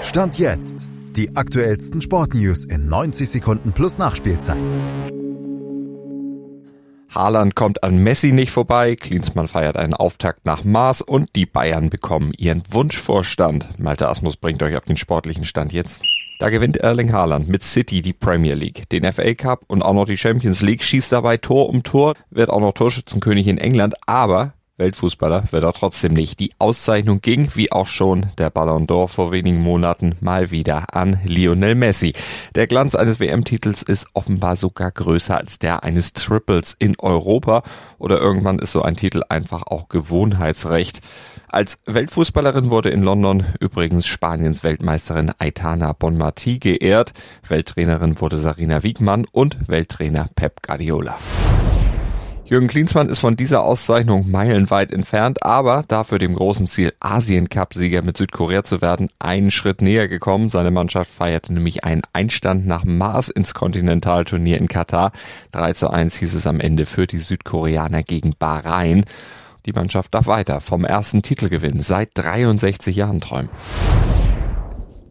Stand jetzt. Die aktuellsten Sportnews in 90 Sekunden plus Nachspielzeit. Haaland kommt an Messi nicht vorbei, Klinsmann feiert einen Auftakt nach Mars und die Bayern bekommen ihren Wunschvorstand. Malte Asmus bringt euch auf den sportlichen Stand jetzt. Da gewinnt Erling Haaland mit City die Premier League, den FA Cup und auch noch die Champions League, schießt dabei Tor um Tor, wird auch noch Torschützenkönig in England, aber Weltfußballer wird er trotzdem nicht. Die Auszeichnung ging, wie auch schon der Ballon d'Or vor wenigen Monaten, mal wieder an Lionel Messi. Der Glanz eines WM-Titels ist offenbar sogar größer als der eines Triples in Europa oder irgendwann ist so ein Titel einfach auch Gewohnheitsrecht. Als Weltfußballerin wurde in London übrigens Spaniens Weltmeisterin Aitana Bonmati geehrt. Welttrainerin wurde Sarina Wiegmann und Welttrainer Pep Guardiola. Jürgen Klinsmann ist von dieser Auszeichnung meilenweit entfernt, aber dafür dem großen Ziel Asien-Cup-Sieger mit Südkorea zu werden, einen Schritt näher gekommen. Seine Mannschaft feierte nämlich einen Einstand nach Mars ins Kontinentalturnier in Katar. 3 zu 1 hieß es am Ende für die Südkoreaner gegen Bahrain. Die Mannschaft darf weiter vom ersten Titelgewinn seit 63 Jahren träumen.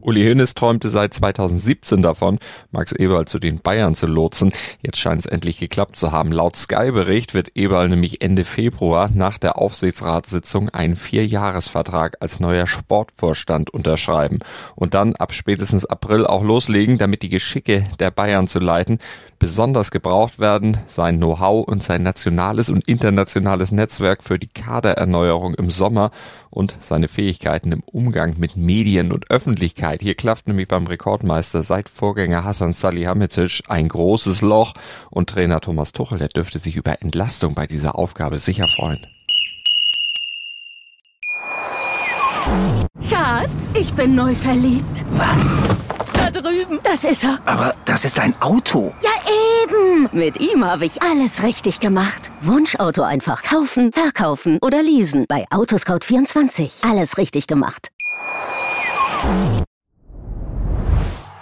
Uli Hoeneß träumte seit 2017 davon, Max Eberl zu den Bayern zu lotsen. Jetzt scheint es endlich geklappt zu haben. Laut Sky-Bericht wird Eberl nämlich Ende Februar nach der Aufsichtsratssitzung einen Vierjahresvertrag als neuer Sportvorstand unterschreiben und dann ab spätestens April auch loslegen, damit die Geschicke der Bayern zu leiten besonders gebraucht werden, sein Know-how und sein nationales und internationales Netzwerk für die Kadererneuerung im Sommer und seine Fähigkeiten im Umgang mit Medien und Öffentlichkeit Zeit. Hier klafft nämlich beim Rekordmeister seit Vorgänger Hassan Salihamidzic ein großes Loch und Trainer Thomas Tuchel, der dürfte sich über Entlastung bei dieser Aufgabe sicher freuen. Schatz, ich bin neu verliebt. Was? Da drüben. Das ist er. Aber das ist ein Auto. Ja, eben. Mit ihm habe ich alles richtig gemacht. Wunschauto einfach kaufen, verkaufen oder leasen. Bei Autoscout24. Alles richtig gemacht.